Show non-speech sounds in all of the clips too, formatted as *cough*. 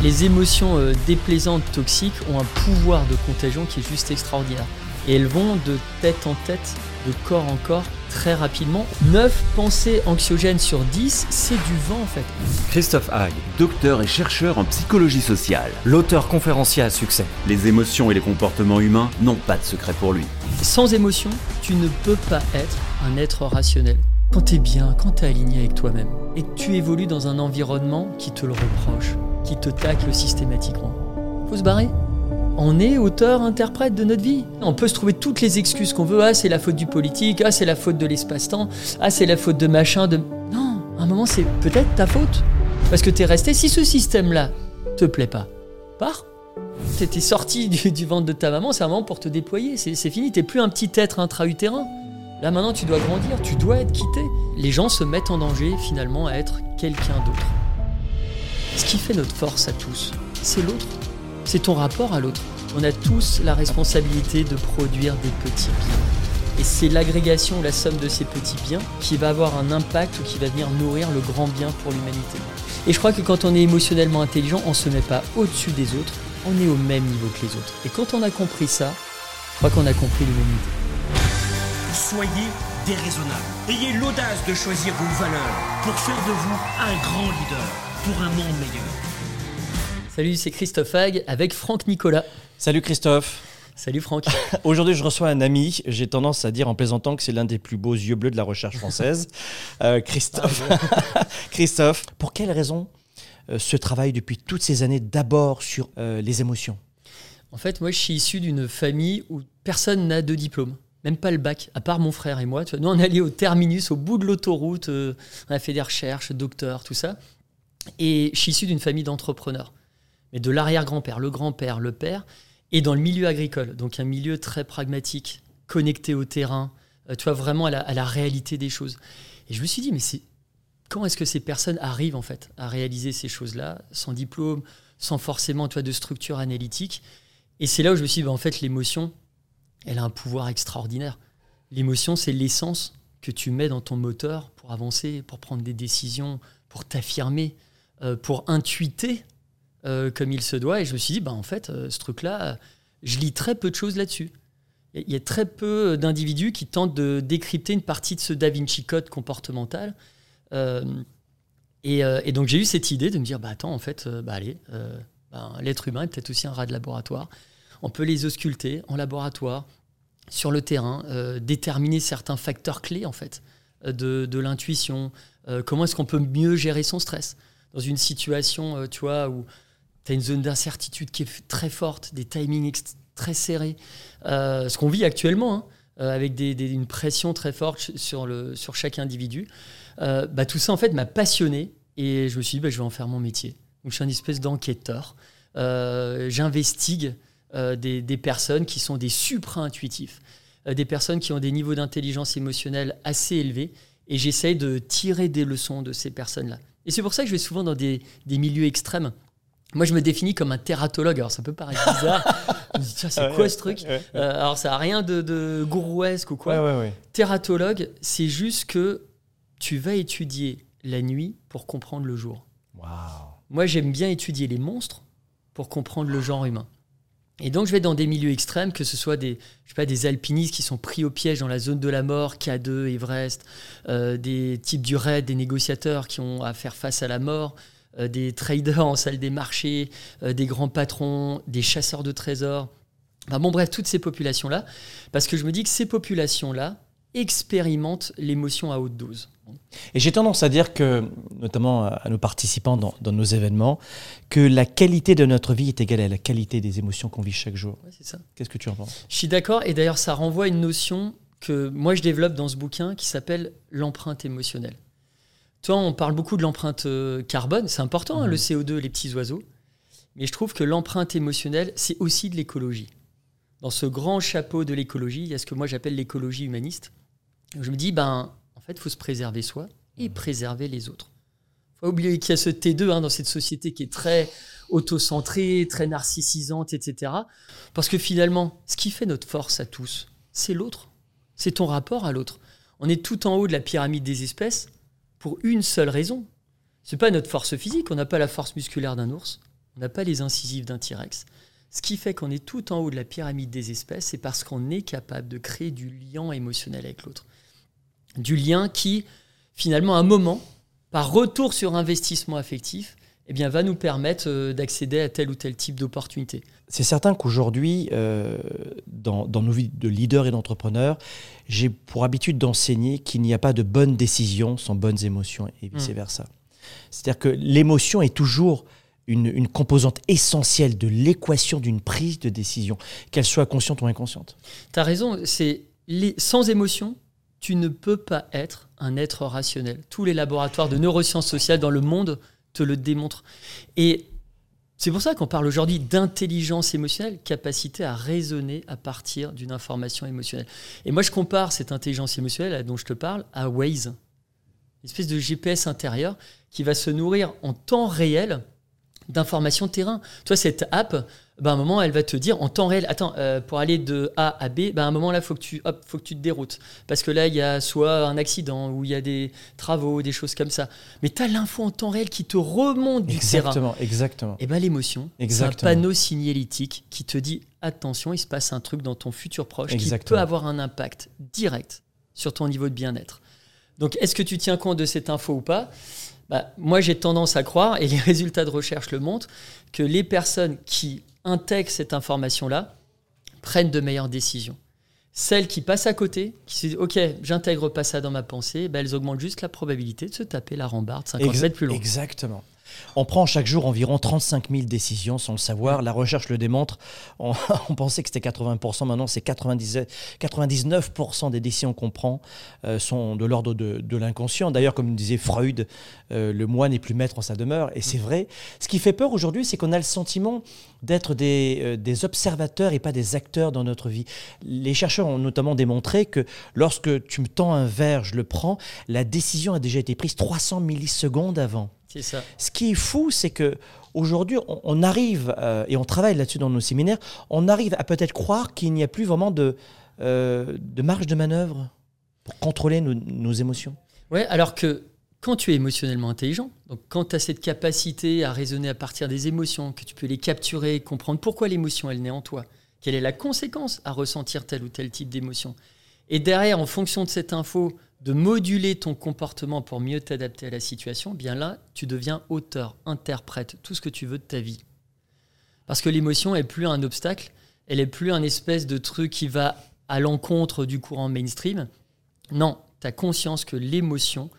Les émotions euh, déplaisantes, toxiques, ont un pouvoir de contagion qui est juste extraordinaire. Et elles vont de tête en tête, de corps en corps, très rapidement. 9 pensées anxiogènes sur 10, c'est du vent en fait. Christophe Hague, docteur et chercheur en psychologie sociale. L'auteur conférencier à succès. Les émotions et les comportements humains n'ont pas de secret pour lui. Sans émotion, tu ne peux pas être un être rationnel. Quand tu es bien, quand tu es aligné avec toi-même, et que tu évolues dans un environnement qui te le reproche, qui te tacle systématiquement, faut se barrer. On est auteur-interprète de notre vie. On peut se trouver toutes les excuses qu'on veut. Ah, c'est la faute du politique. Ah, c'est la faute de l'espace-temps. Ah, c'est la faute de machin. De... Non, à un moment, c'est peut-être ta faute. Parce que tu es resté. Si ce système-là te plaît pas, pars. T'étais sorti du, du, ventre de ta maman, c'est un moment pour te déployer. C'est fini. T'es plus un petit être intra-utérin. Là maintenant, tu dois grandir. Tu dois être quitté. Les gens se mettent en danger finalement à être quelqu'un d'autre. Ce qui fait notre force à tous, c'est l'autre. C'est ton rapport à l'autre. On a tous la responsabilité de produire des petits biens. Et c'est l'agrégation, la somme de ces petits biens qui va avoir un impact ou qui va venir nourrir le grand bien pour l'humanité. Et je crois que quand on est émotionnellement intelligent, on ne se met pas au-dessus des autres, on est au même niveau que les autres. Et quand on a compris ça, je crois qu'on a compris l'humanité. Soyez déraisonnable. Ayez l'audace de choisir vos valeurs pour faire de vous un grand leader pour un monde meilleur. Salut, c'est Christophe Hague avec Franck Nicolas. Salut Christophe. Salut Franck. *laughs* Aujourd'hui, je reçois un ami. J'ai tendance à dire en plaisantant que c'est l'un des plus beaux yeux bleus de la recherche française. *laughs* Euh, Christophe. Ah, *laughs* Christophe, pour quelle raison euh, ce travail depuis toutes ces années d'abord sur euh, les émotions? En fait, moi, je suis issu d'une famille où personne n'a de diplôme. Même pas le bac, à part mon frère et moi. Nous, on allait au terminus, au bout de l'autoroute. on a fait des recherches, docteur, tout ça. Et je suis issu d'une famille d'entrepreneurs. Mais de l'arrière-grand-père, le grand-père, le père et dans le milieu agricole. Donc un milieu très pragmatique, connecté au terrain, euh, tu vois, vraiment à la, réalité des choses. Et je me suis dit, mais c'est quand est-ce que ces personnes arrivent en fait à réaliser ces choses-là, sans diplôme, sans forcément tu de structure analytique? Et c'est là où je me suis dit, bah, en fait, l'émotion, elle a un pouvoir extraordinaire. L'émotion, c'est l'essence que tu mets dans ton moteur pour avancer, pour prendre des décisions, pour t'affirmer, pour intuiter euh, comme il se doit. Et je me suis dit, bah, en fait, euh, ce truc-là, je lis très peu de choses là-dessus. Il y a très peu d'individus qui tentent de décrypter une partie de ce Da Vinci Code comportemental. Euh, et, donc j'ai eu cette idée de me dire, bah attends, en fait, bah allez, bah, l'être humain est peut-être aussi un rat de laboratoire. On peut les ausculter en laboratoire, sur le terrain, déterminer certains facteurs clés en fait de l'intuition. comment est-ce qu'on peut mieux gérer son stress? Dans une situation, tu vois, où tu une zone d'incertitude qui est très forte, des timings très serrés. Euh, ce qu'on vit actuellement, hein, euh, avec une pression très forte sur, chaque individu. Euh, bah, tout ça, en fait, m'a passionné et je me suis dit, bah, je vais en faire mon métier. Donc, je suis un espèce d'enquêteur. J'investigue des, des, personnes qui sont des supra-intuitifs, des personnes qui ont des niveaux d'intelligence émotionnelle assez élevés et j'essaye de tirer des leçons de ces personnes-là. Et c'est pour ça que je vais souvent dans des, des milieux extrêmes. Moi, je me définis comme un thératologue. Alors, ça peut paraître bizarre. *laughs* je me dis, c'est quoi ce truc euh, Alors, ça n'a rien de, de gourouesque ou quoi. Thératologue, c'est juste que tu vas étudier la nuit pour comprendre le jour. Moi, j'aime bien étudier les monstres pour comprendre le genre humain. Et donc, je vais dans des milieux extrêmes, que ce soit des, je sais pas, des alpinistes qui sont pris au piège dans la zone de la mort, K2, Everest, euh, des types du raid, des négociateurs qui ont à faire face à la mort, euh, des traders en salle des marchés, euh, des grands patrons, des chasseurs de trésors. bon, bref, toutes ces populations-là. Parce que je me dis que ces populations-là expérimentent l'émotion à haute dose. Et j'ai tendance à dire que, notamment à nos participants dans, nos événements, que la qualité de notre vie est égale à la qualité des émotions qu'on vit chaque jour. c'est ça. Qu'est-ce que tu en penses? Je suis d'accord, et d'ailleurs ça renvoie à une notion que moi je développe dans ce bouquin qui s'appelle l'empreinte émotionnelle. Toi, on parle beaucoup de l'empreinte euh, carbone, c'est important, hein, le mhm. CO2, les petits oiseaux. Mais je trouve que l'empreinte émotionnelle, c'est aussi de l'écologie. Dans ce grand chapeau de l'écologie, il y a ce que moi j'appelle l'écologie humaniste. Je me dis, ben, en fait, il faut se préserver soi et mhm. préserver les autres. Il faut oublier qu'il y a ce T2 hein, dans cette société qui est très autocentrée, très narcissisante, etc. Parce que finalement, ce qui fait notre force à tous, c'est l'autre. C'est ton rapport à l'autre. On est tout en haut de la pyramide des espèces pour une seule raison. C'est pas notre force physique, on n'a pas la force musculaire d'un ours, on n'a pas les incisives d'un T-Rex. Ce qui fait qu'on est tout en haut de la pyramide des espèces, c'est parce qu'on est capable de créer du lien émotionnel avec l'autre. Du lien qui, finalement, à un moment, par retour sur investissement affectif, eh bien, va nous permettre euh, d'accéder à tel ou tel type d'opportunité. C'est certain qu'aujourd'hui, euh, dans, dans, nos vies de leaders et d'entrepreneurs, j'ai pour habitude d'enseigner qu'il n'y a pas de bonnes décisions sans bonnes émotions et vice-versa. C'est-à-dire que l'émotion est toujours une, une, composante essentielle de l'équation d'une prise de décision, qu'elle soit consciente ou inconsciente. Tu as raison, c'est sans émotion, tu ne peux pas être un être rationnel. Tous les laboratoires de neurosciences sociales dans le monde te le démontrent. Et c'est pour ça qu'on parle aujourd'hui d'intelligence émotionnelle, capacité à raisonner à partir d'une information émotionnelle. Et moi, je compare cette intelligence émotionnelle dont je te parle à Waze, une espèce de GPS intérieur qui va se nourrir en temps réel d'informations terrain. Toi, cette app, ben, à un moment, elle va te dire en temps réel, attends, euh, pour aller de A à B, ben, à un moment là, faut que tu, hop, faut que tu te déroutes. Parce que là, il y a soit un accident ou il y a des travaux, des choses comme ça. Mais tu as l'info en temps réel qui te remonte du exactement, terrain. Exactement. Et ben l'émotion, c'est un panneau signalétique qui te dit attention, il se passe un truc dans ton futur proche exactement. qui peut avoir un impact direct sur ton niveau de bien-être. Donc, est-ce que tu tiens compte de cette info ou pas? Bah, moi j'ai tendance à croire, et les *laughs* résultats de recherche le montrent, que les personnes qui intègrent cette information-là prennent de meilleures décisions. Celles qui passent à côté, qui se disent OK, j'intègre pas ça dans ma pensée, bah, elles augmentent juste la probabilité de se taper la rambarde 50 mètres plus loin. Exactement. On prend chaque jour environ 35 000 décisions sans le savoir. La recherche le démontre. On, *laughs* pensait que c'était 80%, maintenant c'est 99% des décisions qu'on prend euh, sont de l'ordre de, l'inconscient. D'ailleurs, comme disait Freud, euh, le moi n'est plus maître en sa demeure. Et c'est vrai. Ce qui fait peur aujourd'hui, c'est qu'on a le sentiment d'être des, euh, des, observateurs et pas des acteurs dans notre vie. Les chercheurs ont notamment démontré que lorsque tu me tends un verre, je le prends, la décision a déjà été prise 300 millisecondes avant. C'est ça. Ce qui est fou, c'est que aujourd'hui, on, arrive, euh, et on travaille là-dessus dans nos séminaires, on arrive à peut-être croire qu'il n'y a plus vraiment de, euh, de marge de manœuvre pour contrôler nos, nos émotions. Ouais, alors que quand tu es émotionnellement intelligent, donc quand tu as cette capacité à raisonner à partir des émotions, que tu peux les capturer, comprendre pourquoi l'émotion elle naît en toi, quelle est la conséquence à ressentir tel ou tel type d'émotion, et derrière, en fonction de cette info, de moduler ton comportement pour mieux t'adapter à la situation, bien là, tu deviens auteur, interprète, tout ce que tu veux de ta vie. Parce que l'émotion est plus un obstacle, elle est plus un espèce de truc qui va à l'encontre du courant mainstream. Non, tu as conscience que l'émotion,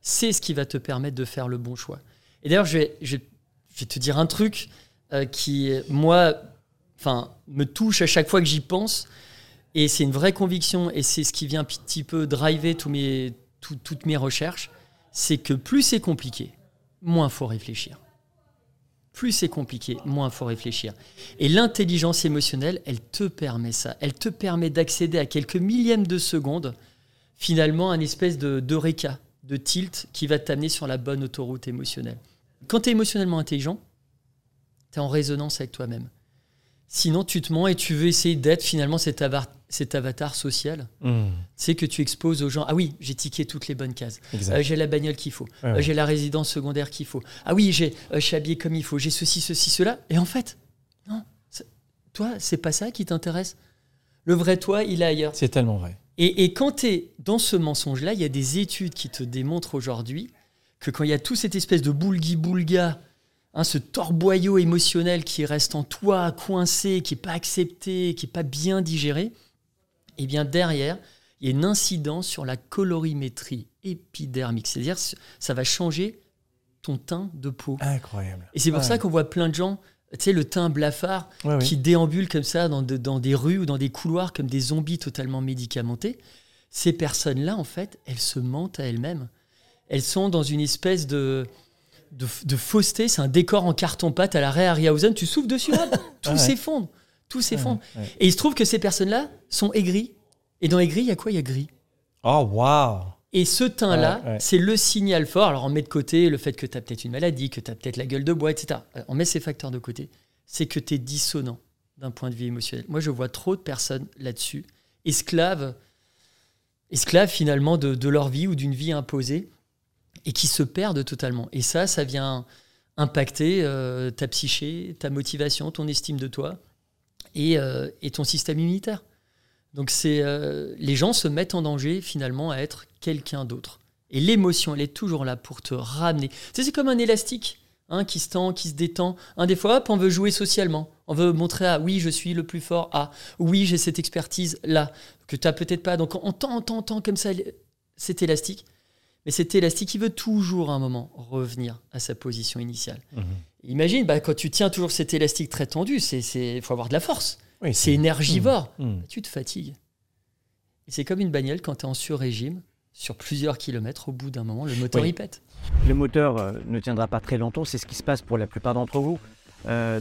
c'est ce qui va te permettre de faire le bon choix. Et d'ailleurs, je vais, te dire un truc euh, qui, moi, enfin, me touche à chaque fois que j'y pense. Et c'est une vraie conviction, et c'est ce qui vient un petit peu driver mes, toutes mes recherches, c'est que plus c'est compliqué, moins faut réfléchir. Plus c'est compliqué, moins faut réfléchir. Et l'intelligence émotionnelle, elle te permet ça. Elle te permet d'accéder à quelques millièmes de seconde, finalement, un espèce de, de réca, de tilt qui va t'amener sur la bonne autoroute émotionnelle. Quand tu es émotionnellement intelligent, tu es en résonance avec toi-même. Sinon, tu te mens et tu veux essayer d'être finalement cet avatar, cet avatar social. Hmm. C'est que tu exposes aux gens Ah oui, j'ai tiqué toutes les bonnes cases. Euh, j'ai la bagnole qu'il faut. Euh, j'ai la résidence secondaire qu'il faut. Ah oui, j'ai, euh, je suis habillé comme il faut. J'ai ceci, ceci, cela. Et en fait, non. Toi, c'est pas ça qui t'intéresse? Le vrai toi, il est ailleurs. C'est tellement vrai. Et, et quand tu es dans ce mensonge-là, il y a des études qui te démontrent aujourd'hui que quand il y a toute cette espèce de boulgui-boulga Hein, ce torboyau émotionnel qui reste en toi, coincé, qui n'est pas accepté, qui n'est pas bien digéré, et eh bien derrière, il y a une incidence sur la colorimétrie épidermique. C'est-à-dire, ça va changer ton teint de peau. Incroyable. Et c'est pour ça qu'on voit plein de gens, tu sais, le teint blafard, qui déambulent comme ça dans, dans des rues ou dans des couloirs comme des zombies totalement médicamentés. Ces personnes-là, en fait, elles se mentent à elles-mêmes. Elles sont dans une espèce de de, fausseté, c'est un décor en carton-pâte à la Ray Harryhausen, tu souffles dessus, *laughs* tout s'effondre, tout s'effondre. Et il se trouve que ces personnes-là sont aigries. Et dans aigri, il y a quoi Il y a gris? Oh, waouh et ce teint-là, c'est le signal fort. Alors on met de côté le fait que tu as peut-être une maladie, que tu as peut-être la gueule de bois, etc. Euh, on met ces facteurs de côté. C'est que tu es dissonant d'un point de vue émotionnel. Moi, je vois trop de personnes là-dessus, esclaves, esclaves finalement de leur vie ou d'une vie imposée et qui se perdent totalement. Et ça, ça vient impacter euh, ta psyché, ta motivation, ton estime de toi et, euh, ton système immunitaire. Donc euh, les gens se mettent en danger finalement à être quelqu'un d'autre. Et l'émotion, elle est toujours là pour te ramener. Tu c'est comme un élastique hein, qui se tend, qui se détend. Des fois, on veut jouer socialement. On veut montrer à oui, je suis le plus fort à oui, j'ai cette expertise là que tu n'as peut-être pas. Donc on tend, on tend, on tend comme ça cet élastique. Mais cet élastique, il veut toujours à un moment revenir à sa position initiale. Imagine, bah, quand tu tiens toujours cet élastique très tendu, il faut avoir de la force. Oui, C'est énergivore. Mhm. Bah, tu te fatigues. Et c'est comme une bagnole quand tu es en sur-régime, sur plusieurs kilomètres, au bout d'un moment, le moteur Oui. il pète. Le moteur euh, ne tiendra pas très longtemps, c'est ce qui se passe pour la plupart d'entre vous. Euh,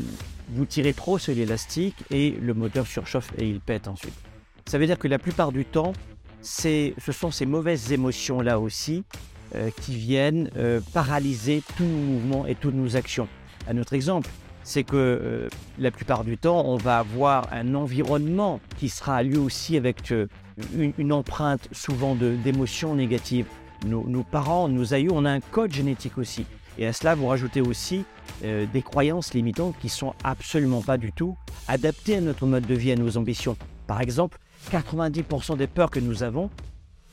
vous tirez trop sur l'élastique et le moteur surchauffe et il pète ensuite. Ça veut dire que la plupart du temps, ce sont ces mauvaises émotions-là aussi euh, qui viennent euh, paralyser tous nos mouvements et toutes nos actions. Un autre exemple, c'est que euh, la plupart du temps, on va avoir un environnement qui sera lui aussi avec une, empreinte souvent d'émotions négatives. Nos, parents, nos aïeux, on a un code génétique aussi. Et à cela, vous rajoutez aussi des croyances limitantes qui sont absolument pas du tout adaptées à notre mode de vie, à nos ambitions. Par exemple, 90% des peurs que nous avons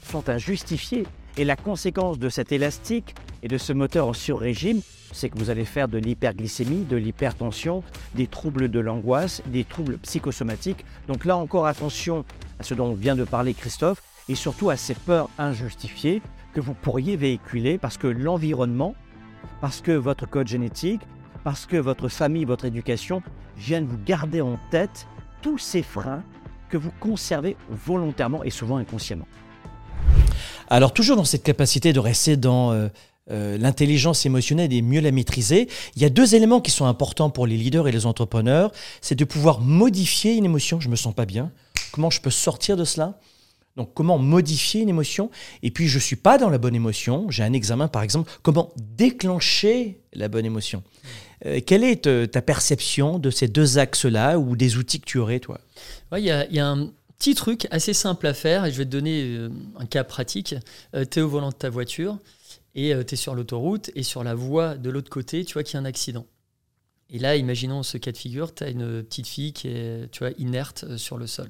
sont injustifiées. Et la conséquence de cet élastique et de ce moteur en sur-régime, c'est que vous allez faire de l'hyperglycémie, de l'hypertension, des troubles de l'angoisse, des troubles psychosomatiques. Donc là encore, attention à ce dont vient de parler Christophe et surtout à ces peurs injustifiées que vous pourriez véhiculer parce que l'environnement, parce que votre code génétique, parce que votre famille, votre éducation viennent vous garder en tête tous ces freins que vous conservez volontairement et souvent inconsciemment. Alors toujours dans cette capacité de rester dans euh, euh, l'intelligence émotionnelle et mieux la maîtriser, il y a deux éléments qui sont importants pour les leaders et les entrepreneurs. C'est de pouvoir modifier une émotion. Je me sens pas bien. Comment je peux sortir de cela? Donc, comment modifier une émotion? Et puis, je suis pas dans la bonne émotion. J'ai un examen, par exemple. Comment déclencher la bonne émotion? Euh, Quelle est euh, ta perception de ces deux axes-là ou des outils que tu aurais, toi? Il y, a, un petit truc assez simple à faire, et je vais te donner euh, un cas pratique. tu es au volant de ta voiture, et tu es sur l'autoroute, et sur la voie de l'autre côté, tu vois qu'il y a un accident. Et là, imaginons ce cas de figure, tu as une petite fille qui est tu vois, inerte euh, sur le sol.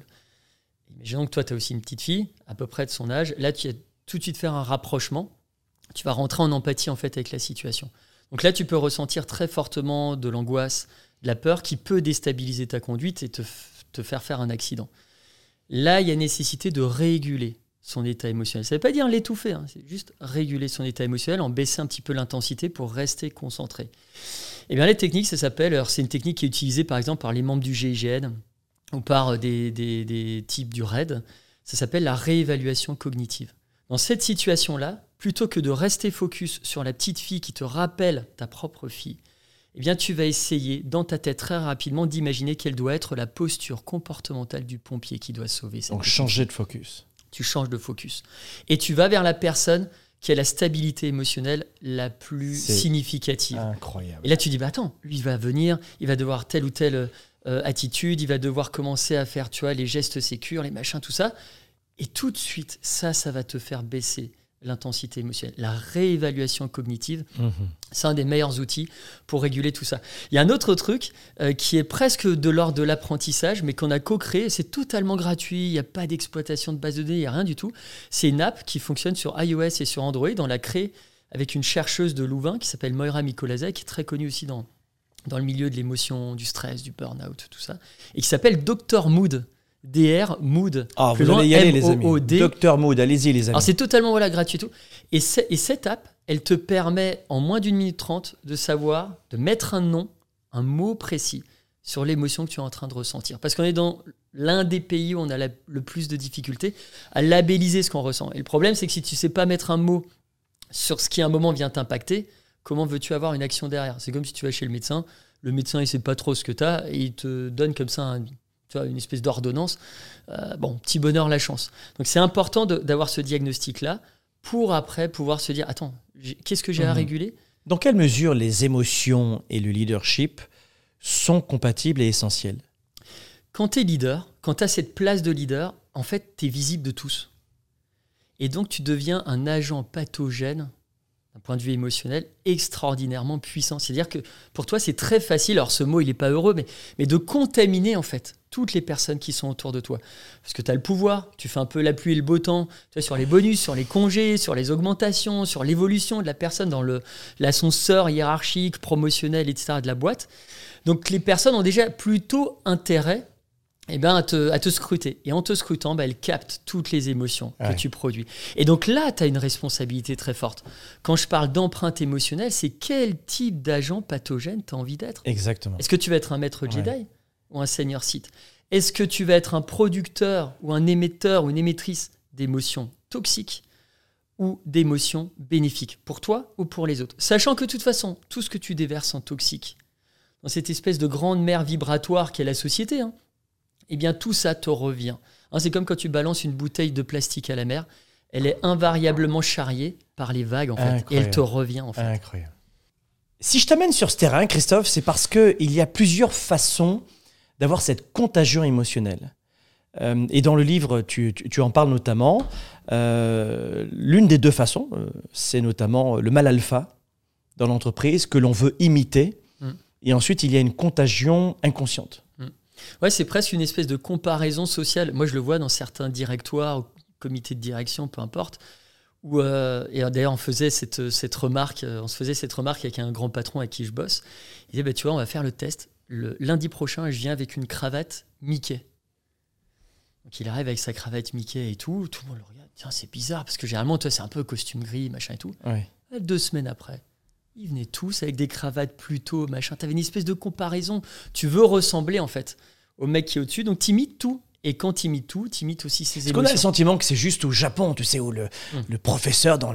Imaginons que toi, tu as aussi une petite fille, à peu près de son âge. Là, tu vas tout de suite faire un rapprochement. Tu vas rentrer en empathie en fait avec la situation. Donc là, tu peux ressentir très fortement de l'angoisse, de la peur qui peut déstabiliser ta conduite et te, faire faire un accident. Là, il y a nécessité de réguler son état émotionnel. Ça ne veut pas dire l'étouffer, hein, c'est juste réguler son état émotionnel, en baisser un petit peu l'intensité pour rester concentré. Et bien, les techniques, ça s'appelle, c'est une technique qui est utilisée par exemple par les membres du GIGN ou par des, des- des types du RAID, ça s'appelle la réévaluation cognitive. Dans cette situation-là, plutôt que de rester focus sur la petite fille qui te rappelle ta propre fille, eh bien, tu vas essayer dans ta tête très rapidement d'imaginer quelle doit être la posture comportementale du pompier qui doit sauver cette Donc, changer de focus. tu changes de focus. Et tu vas vers la personne qui a la stabilité émotionnelle la plus significative. Incroyable. Et là, tu dis, bah attends, lui, il va venir, il va devoir telle ou telle euh, attitude, il va devoir commencer à faire, tu vois, les gestes sécures, les machins, tout ça. Et tout de suite, ça, ça va te faire baisser l'intensité émotionnelle. La réévaluation cognitive, Mhm. c'est un des meilleurs outils pour réguler tout ça. Il y a un autre truc euh, qui est presque de l'ordre de l'apprentissage, mais qu'on a co-créé. C'est totalement gratuit. Il n'y a pas d'exploitation de base de données, il n'y a rien du tout. C'est une app qui fonctionne sur iOS et sur Android. On l'a créée avec une chercheuse de Louvain qui s'appelle Moira Mikolasek, qui est très connue aussi dans, dans le milieu de l'émotion, du stress, du burn-out, tout ça, et qui s'appelle Dr Mood. DR Mood. Ah, vous allez y aller, les amis. M-O-O-D. Docteur Mood, allez-y, les amis. Alors c'est totalement voilà, gratuit et tout. Et, cette app, elle te permet en moins d'une minute trente de savoir, de mettre un nom, un mot précis sur l'émotion que tu es en train de ressentir. Parce qu'on est dans l'un des pays où on a la- le plus de difficultés à labelliser ce qu'on ressent. Et le problème, c'est que si tu sais pas mettre un mot sur ce qui à un moment vient t'impacter, comment veux-tu avoir une action derrière? C'est comme si tu vas chez le médecin, le médecin il sait pas trop ce que tu as et il te donne comme ça un- tu vois, une espèce d'ordonnance. Euh, bon, petit bonheur, la chance. Donc c'est important d'avoir ce diagnostic-là pour après pouvoir se dire, attends, qu'est-ce que j'ai à Mhm. réguler? Dans quelle mesure les émotions et le leadership sont compatibles et essentiels Quand tu es leader, quand tu as cette place de leader, en fait, tu es visible de tous. Et donc tu deviens un agent pathogène d'un point de vue émotionnel, extraordinairement puissant. C'est-à-dire que pour toi, c'est très facile, alors ce mot, il n'est pas heureux, mais, de contaminer en fait toutes les personnes qui sont autour de toi. Parce que tu as le pouvoir, tu fais un peu la pluie et le beau temps tu sur les bonus, sur les congés, sur les augmentations, sur l'évolution de la personne dans le- l'ascenseur hiérarchique, promotionnel, etc. de la boîte. Donc les personnes ont déjà plutôt intérêt eh ben, à, te, à te scruter. Et en te scrutant, bah, elles captent toutes les émotions Ouais. que tu produis. Et donc là, tu as une responsabilité très forte. Quand je parle d'empreinte émotionnelle, c'est quel type d'agent pathogène tu as envie d'être? Exactement. Est-ce que tu vas être un maître Ouais. Jedi ou un seigneur Sith? Est-ce que tu vas être un producteur ou un émetteur ou une émettrice d'émotions toxiques ou d'émotions bénéfiques? Pour toi ou pour les autres? Sachant que de toute façon, tout ce que tu déverses en toxique, dans cette espèce de grande mer vibratoire qu'est la société, hein, eh bien tout ça te revient. Hein, c'est comme quand tu balances une bouteille de plastique à la mer, elle est invariablement charriée par les vagues en fait, et elle te revient en fait. Incroyable. Si je t'amène sur ce terrain, Christophe, c'est parce qu'il y a plusieurs façons d'avoir cette contagion émotionnelle. Euh, et dans le livre, tu, tu- tu en parles notamment. euh, L'une des deux façons, euh, c'est notamment le mal alpha dans l'entreprise que l'on veut imiter. Mm. Et ensuite, il y a une contagion inconsciente. Ouais, c'est presque une espèce de comparaison sociale. Moi, je le vois dans certains directoires, ou comités de direction, peu importe. Où, euh, et d'ailleurs, on faisait cette, cette remarque, euh, on se faisait cette remarque avec un grand patron avec qui je bosse. Il disait, bah, tu vois, on va faire le test. Le lundi prochain, je viens avec une cravate Mickey. Donc il arrive avec sa cravate Mickey et tout. Tout le monde le regarde. Tiens, c'est bizarre parce que généralement, toi, c'est un peu costume gris, machin et tout. Ouais. Deux semaines après, ils venaient tous avec des cravates plutôt, machin. T'avais une espèce de comparaison. Tu veux ressembler, en fait, au mec qui est au-dessus. Donc, t'imites tout. Et quand t'imites tout, t'imites aussi ses Est-ce qu'on a le émotions. sentiment que c'est juste au Japon, tu sais, où le, Mm. le professeur dans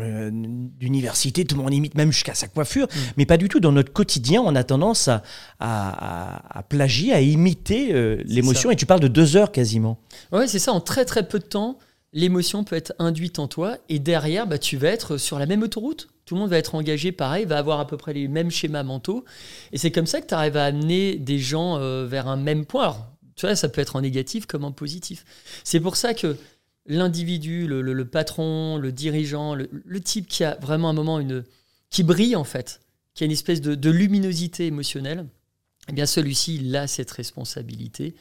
l'université, tout le monde imite même jusqu'à sa coiffure, Mm. mais pas du tout. Dans notre quotidien, on a tendance à, à, à- à plagier, à imiter euh, l'émotion. Et tu parles de deux heures quasiment. Ouais, c'est ça. En très, très peu de temps, l'émotion peut être induite en toi. Et derrière, bah, tu vas être sur la même autoroute. Tout le monde va être engagé pareil, va avoir à peu près les mêmes schémas mentaux. Et c'est comme ça que tu arrives à amener des gens euh, vers un même point. Alors, tu vois, ça peut être en négatif comme en positif. C'est pour ça que l'individu, le, patron, le dirigeant, le, type qui a vraiment un moment une. qui brille en fait, qui a une espèce de, luminosité émotionnelle, eh bien celui-ci, il a cette responsabilité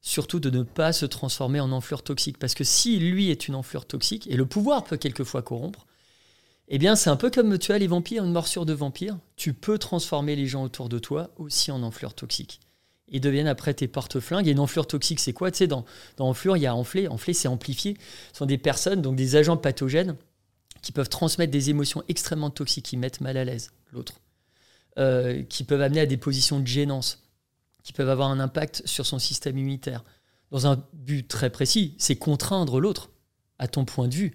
surtout de ne pas se transformer en enflure toxique. Parce que si lui est une enflure toxique, et le pouvoir peut quelquefois corrompre, eh bien c'est un peu comme tu as les vampires, une morsure de vampire, tu peux transformer les gens autour de toi aussi en enflure toxique. Ils deviennent après tes porte-flingues. Et une enflure toxique, c'est quoi? Tu sais, dans, dans enflure, il y a enflé. Enflé, c'est amplifié. Ce sont des personnes, donc des agents pathogènes, qui peuvent transmettre des émotions extrêmement toxiques, qui mettent mal à l'aise l'autre, euh, qui peuvent amener à des positions de gênance, qui peuvent avoir un impact sur son système immunitaire. Dans un but très précis, c'est contraindre l'autre à ton point de vue.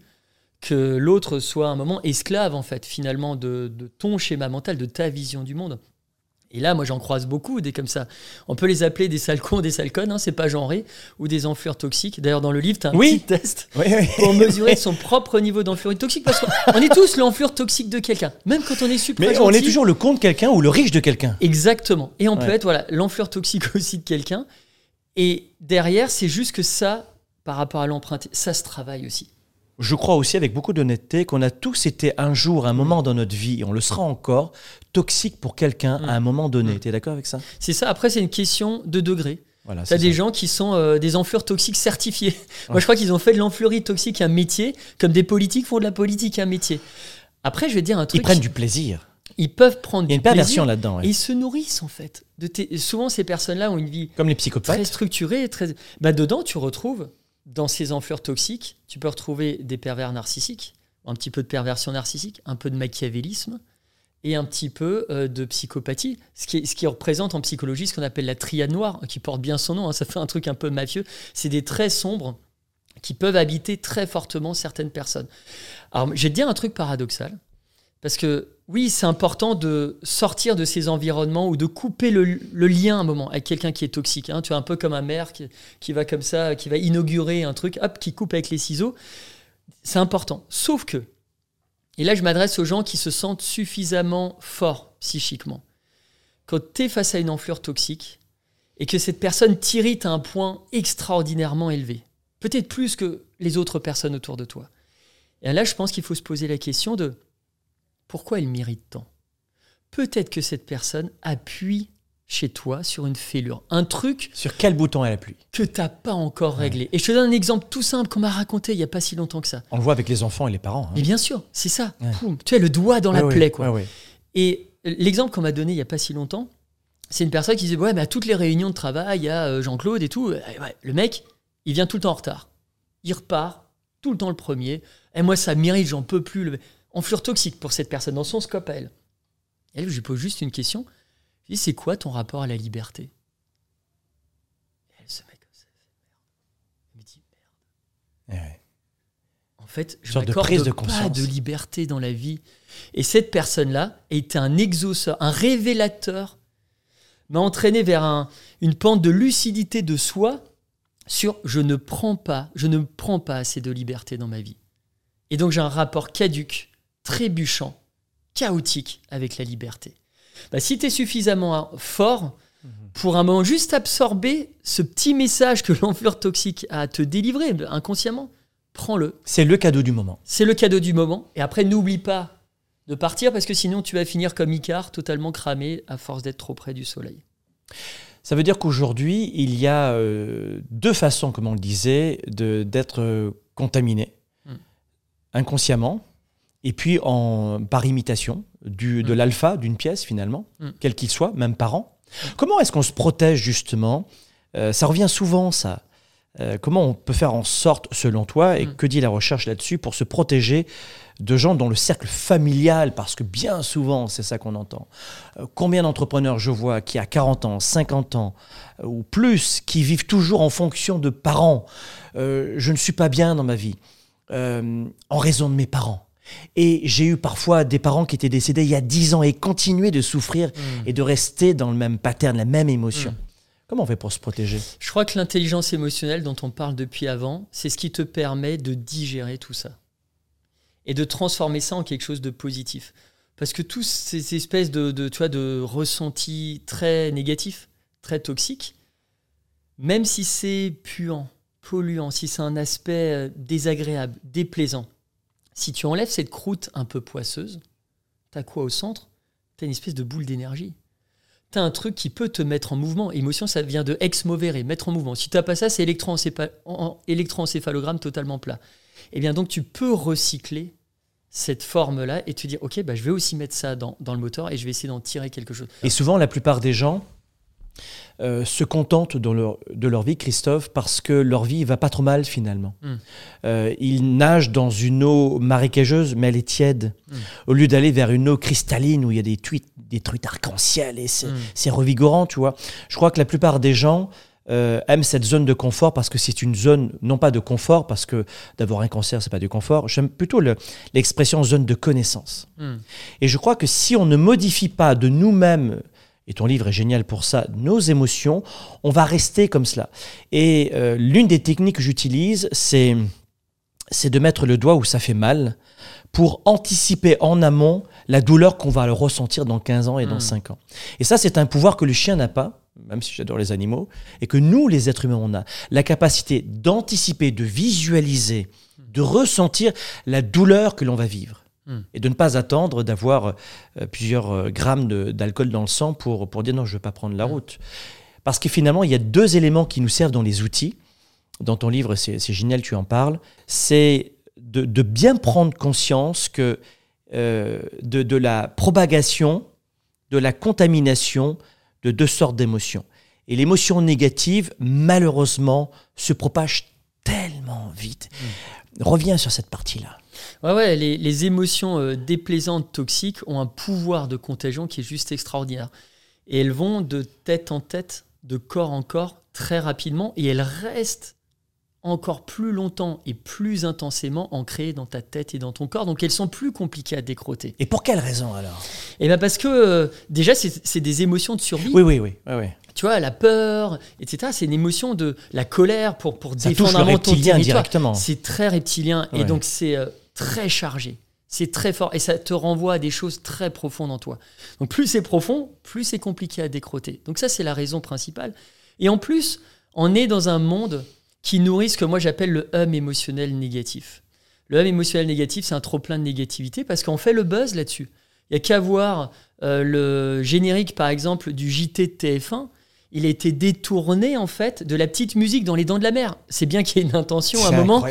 Que l'autre soit un moment esclave, en fait, finalement, de ton schéma mental, de ta vision du monde. Et là, moi, j'en croise beaucoup, des comme ça. On peut les appeler des sales cons, des sales connes, hein, c'est pas genré, ou des enflures toxiques. D'ailleurs, dans le livre, tu as un Oui. petit test Oui, oui. pour mesurer *laughs* son propre niveau d'enflure toxique, parce qu'on est tous l'enflure toxique de quelqu'un, même quand on est super Mais on est toujours le con de quelqu'un ou le riche de quelqu'un. Exactement. Et on peut être voilà, l'enflure toxique *laughs* aussi de quelqu'un. Et derrière, c'est juste que ça, par rapport à l'empreinte, ça se travaille aussi. Je crois aussi avec beaucoup d'honnêteté qu'on a tous été un jour, un moment dans notre vie, et on le sera encore, toxique pour quelqu'un à un moment donné. Mm. Tu es d'accord avec ça? C'est ça. Après, c'est une question de degré. Voilà, T'as des ça. gens qui sont euh, des enflures toxiques certifiés. *laughs* Moi, je crois qu'ils ont fait de l'enflurie toxique un métier, comme des politiques font de la politique un métier. Après, je vais dire un truc. Ils prennent du plaisir. Ils peuvent prendre Il y a du une perversion plaisir là-dedans. ouais. Ils se nourrissent, en fait. De tes- Souvent, ces personnes-là ont une vie Comme les très psychopathes. structuré. Très... Bah, dedans, tu retrouves, dans ces enflures toxiques, tu peux retrouver des pervers narcissiques, un petit peu de perversion narcissique, un peu de machiavélisme et un petit peu euh, de psychopathie. Ce qui, est- ce qui représente en psychologie ce qu'on appelle la triade noire, qui porte bien son nom, hein, ça fait un truc un peu mafieux. C'est des traits sombres qui peuvent habiter très fortement certaines personnes. Alors, je vais te dire un truc paradoxal. Parce que oui, c'est important de sortir de ces environnements ou de couper le, le lien un moment avec quelqu'un qui est toxique. hein. Tu es un peu comme un maire qui, qui va comme ça, qui va inaugurer un truc, hop, qui coupe avec les ciseaux. C'est important. Sauf que, et là je m'adresse aux gens qui se sentent suffisamment forts psychiquement. Quand tu es face à une enflure toxique et que cette personne t'irrite à un point extraordinairement élevé, peut-être plus que les autres personnes autour de toi, et là je pense qu'il faut se poser la question de pourquoi elle m'irrite tant? Peut-être que cette personne appuie chez toi sur une fêlure, un truc Sur quel bouton elle appuie? que t'as pas encore réglé. Et je te donne un exemple tout simple qu'on m'a raconté il y a pas si longtemps que ça. On le voit avec les enfants et les parents. hein. Mais bien sûr, c'est ça. Ouais. Poum. Tu as le doigt dans la Ouais, plaie, quoi. Et l'exemple qu'on m'a donné il y a pas si longtemps, c'est une personne qui disait ouais, mais à toutes les réunions de travail, il y a euh, Jean-Claude et tout. Euh, ouais, le mec, il vient tout le temps en retard. Il repart tout le temps le premier. Et moi, ça m'irrite, j'en peux plus. Le... Enflure toxique pour cette personne dans son scope à elle. Et là, je lui pose juste une question. Je lui dis c'est quoi ton rapport à la liberté? Et elle se met comme ça. Elle me dit merde. Ouais, ouais. En fait, je Sorte de de pas conscience. de liberté dans la vie. Et cette personne-là était un exauceur, un révélateur, m'a entraîné vers un- une pente de lucidité de soi sur je ne prends pas, je ne prends pas assez de liberté dans ma vie. Et donc j'ai un rapport caduque, trébuchant, chaotique avec la liberté. Bah, si tu es suffisamment fort pour un moment juste absorber ce petit message que *laughs* l'enflure toxique a à te délivrer inconsciemment, prends-le. C'est le cadeau du moment. C'est le cadeau du moment. Et après, n'oublie pas de partir parce que sinon, tu vas finir comme Icare, totalement cramé à force d'être trop près du soleil. Ça veut dire qu'aujourd'hui, il y a euh, deux façons, comme on le disait, d'être euh, contaminé. Mm. Inconsciemment, et puis en, par imitation du, de Mm. l'alpha d'une pièce, finalement, Mm. quel qu'il soit, même parent. Comment est-ce qu'on se protège, justement? Euh, Ça revient souvent, ça. Euh, comment on peut faire en sorte, selon toi, et Mm. que dit la recherche là-dessus, pour se protéger de gens dans le cercle familial? Parce que bien souvent, c'est ça qu'on entend. Euh, combien d'entrepreneurs je vois qui, à 40 ans, 50 ans euh, ou plus, qui vivent toujours en fonction de parents? Je ne suis pas bien dans ma vie, en raison de mes parents. Et j'ai eu parfois des parents qui étaient décédés il y a 10 ans et continuaient de souffrir et de rester dans le même pattern, la même émotion. Comment on fait pour se protéger? Je crois que l'intelligence émotionnelle dont on parle depuis avant, c'est ce qui te permet de digérer tout ça. Et de transformer ça en quelque chose de positif. Parce que tous ces espèces de, de, tu vois, de ressentis très négatifs, très toxiques, même si c'est puant, polluant, si c'est un aspect euh, désagréable, déplaisant, si tu enlèves cette croûte un peu poisseuse, t'as quoi au centre? T'as une espèce de boule d'énergie. T'as un truc qui peut te mettre en mouvement. Émotion, ça vient de ex movere, mettre en mouvement. Si t'as pas ça, c'est électroencéphalogramme totalement plat. Et bien donc tu peux recycler cette forme-là et te dire, ok, bah, je vais aussi mettre ça dans, dans le moteur et je vais essayer d'en tirer quelque chose. Et souvent, la plupart des gens euh, se contentent dans leur- de leur vie, Christophe, parce que leur vie va pas trop mal finalement. Mm. Euh, ils nagent dans une eau marécageuse, mais elle est tiède. Mm. Au lieu d'aller vers une eau cristalline où il y a des truites, des truites arc-en-ciel et c'est Mm. c'est revigorant, tu vois. Je crois que la plupart des gens euh, aiment cette zone de confort parce que c'est une zone, non pas de confort, parce que d'avoir un cancer, c'est pas du confort. J'aime plutôt le- l'expression zone de connaissance. Hmm. Et je crois que si on ne modifie pas de nous-mêmes, et ton livre est génial pour ça, nos émotions, on va rester comme cela. Et euh, l'une des techniques que j'utilise, c'est, c'est de mettre le doigt où ça fait mal pour anticiper en amont la douleur qu'on va ressentir dans 15 ans et dans Mm. 5 ans. Et ça, c'est un pouvoir que le chien n'a pas, même si j'adore les animaux, et que nous, les êtres humains, on a. La capacité d'anticiper, de visualiser, de ressentir la douleur que l'on va vivre. Mm. Et de ne pas attendre d'avoir euh, plusieurs euh, grammes d'alcool dans le sang pour, pour dire non, je ne veux pas prendre la Mm. route. Parce que finalement, il y a deux éléments qui nous servent dans les outils. Dans ton livre, c'est génial, tu en parles. C'est de, de bien prendre conscience que euh, de, de la propagation, de la contamination de deux sortes d'émotions. Et l'émotion négative, malheureusement, se propage tellement vite. Reviens sur cette partie-là. Ouais, ouais, les, les émotions euh, déplaisantes, toxiques ont un pouvoir de contagion qui est juste extraordinaire. Et elles vont de tête en tête, de corps en corps, très rapidement, et elles restent encore plus longtemps et plus intensément ancrées dans ta tête et dans ton corps. Donc elles sont plus compliquées à décroter. Et pour quelle raison alors? Et bien parce que euh, déjà, c'est des émotions de survie. Oui, oui, oui. oui, oui. Tu vois, la peur, etc. C'est une émotion de la colère pour, pour Ça touche défendre le un reptilien directement. C'est très reptilien et donc c'est euh, très chargé. C'est très fort et ça te renvoie à des choses très profondes en toi. Donc plus c'est profond, plus c'est compliqué à décroter. Donc ça c'est la raison principale. Et en plus, on est dans un monde qui nourrit ce que moi j'appelle le hum émotionnel négatif. Le hum émotionnel négatif, c'est un trop plein de négativité parce qu'on fait le buzz là-dessus. Il y a qu'à voir euh, le générique, par exemple, du JT de TF1. Il a été détourné, en fait, de la petite musique dans Les Dents de la Mer. C'est bien qu'il y ait une intention, à un moment,